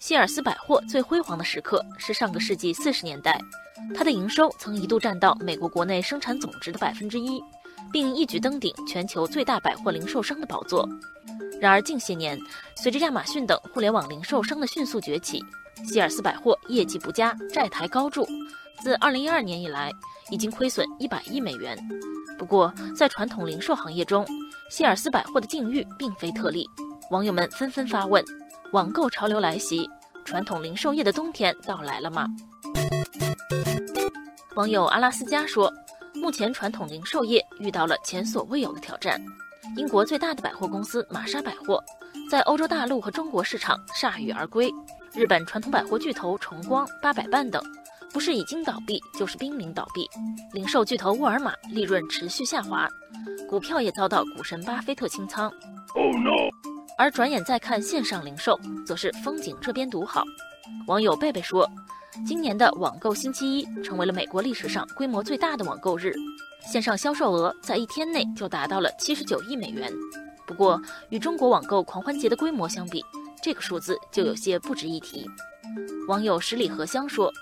希尔斯百货最辉煌的时刻是上个世纪四十年代，它的营收曾一度占到美国国内生产总值的百分之一，并一举登顶全球最大百货零售商的宝座。然而近些年，随着亚马逊等互联网零售商的迅速崛起，希尔斯百货业绩不佳，债台高筑，自二零一二年以来已经亏损一百亿美元。不过，在传统零售行业中，希尔斯百货的境遇并非特例，网友们纷纷发问。网购潮流来袭，传统零售业的冬天到来了吗？网友阿拉斯加说，目前传统零售业遇到了前所未有的挑战。英国最大的百货公司玛莎百货，在欧洲大陆和中国市场铩羽而归。日本传统百货巨头重光、八佰伴等，不是已经倒闭，就是濒临倒闭。零售巨头沃尔玛利润持续下滑，股票也遭到股神巴菲特清仓。Oh no！而转眼再看线上零售，则是风景这边独好。网友贝贝说，今年的网购星期一成为了美国历史上规模最大的网购日，线上销售额在一天内就达到了七十九亿美元。不过，与中国网购狂欢节的规模相比，这个数字就有些不值一提。网友十里荷香说，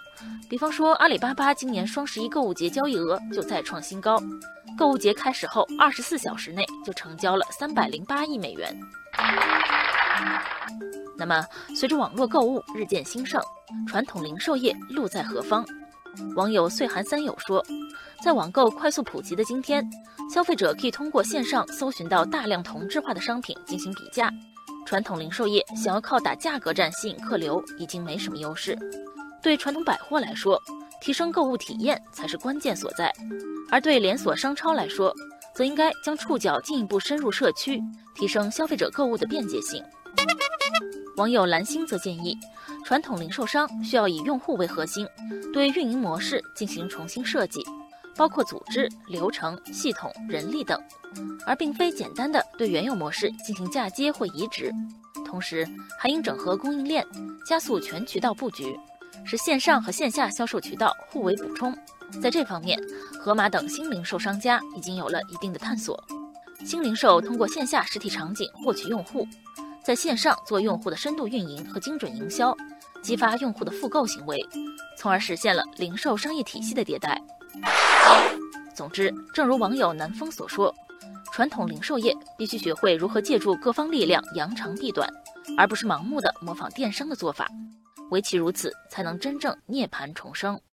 比方说阿里巴巴今年双十一购物节交易额就再创新高，购物节开始后二十四小时内就成交了三百零八亿美元。那么，随着网络购物日渐兴盛，传统零售业路在何方？网友岁寒三友说，在网购快速普及的今天，消费者可以通过线上搜寻到大量同质化的商品进行比价。传统零售业想要靠打价格战吸引客流，已经没什么优势。对传统百货来说，提升购物体验才是关键所在；而对连锁商超来说，则应该将触角进一步深入社区，提升消费者购物的便捷性。网友蓝星则建议，传统零售商需要以用户为核心，对运营模式进行重新设计，包括组织、流程、系统、人力等，而并非简单的对原有模式进行嫁接或移植。同时，还应整合供应链，加速全渠道布局，是线上和线下销售渠道互为补充。在这方面，盒马等新零售商家已经有了一定的探索。新零售通过线下实体场景获取用户，在线上做用户的深度运营和精准营销，激发用户的复购行为，从而实现了零售商业体系的迭代。总之，正如网友南风所说，传统零售业必须学会如何借助各方力量扬长避短，而不是盲目的模仿电商的做法。唯其如此，才能真正涅槃重生。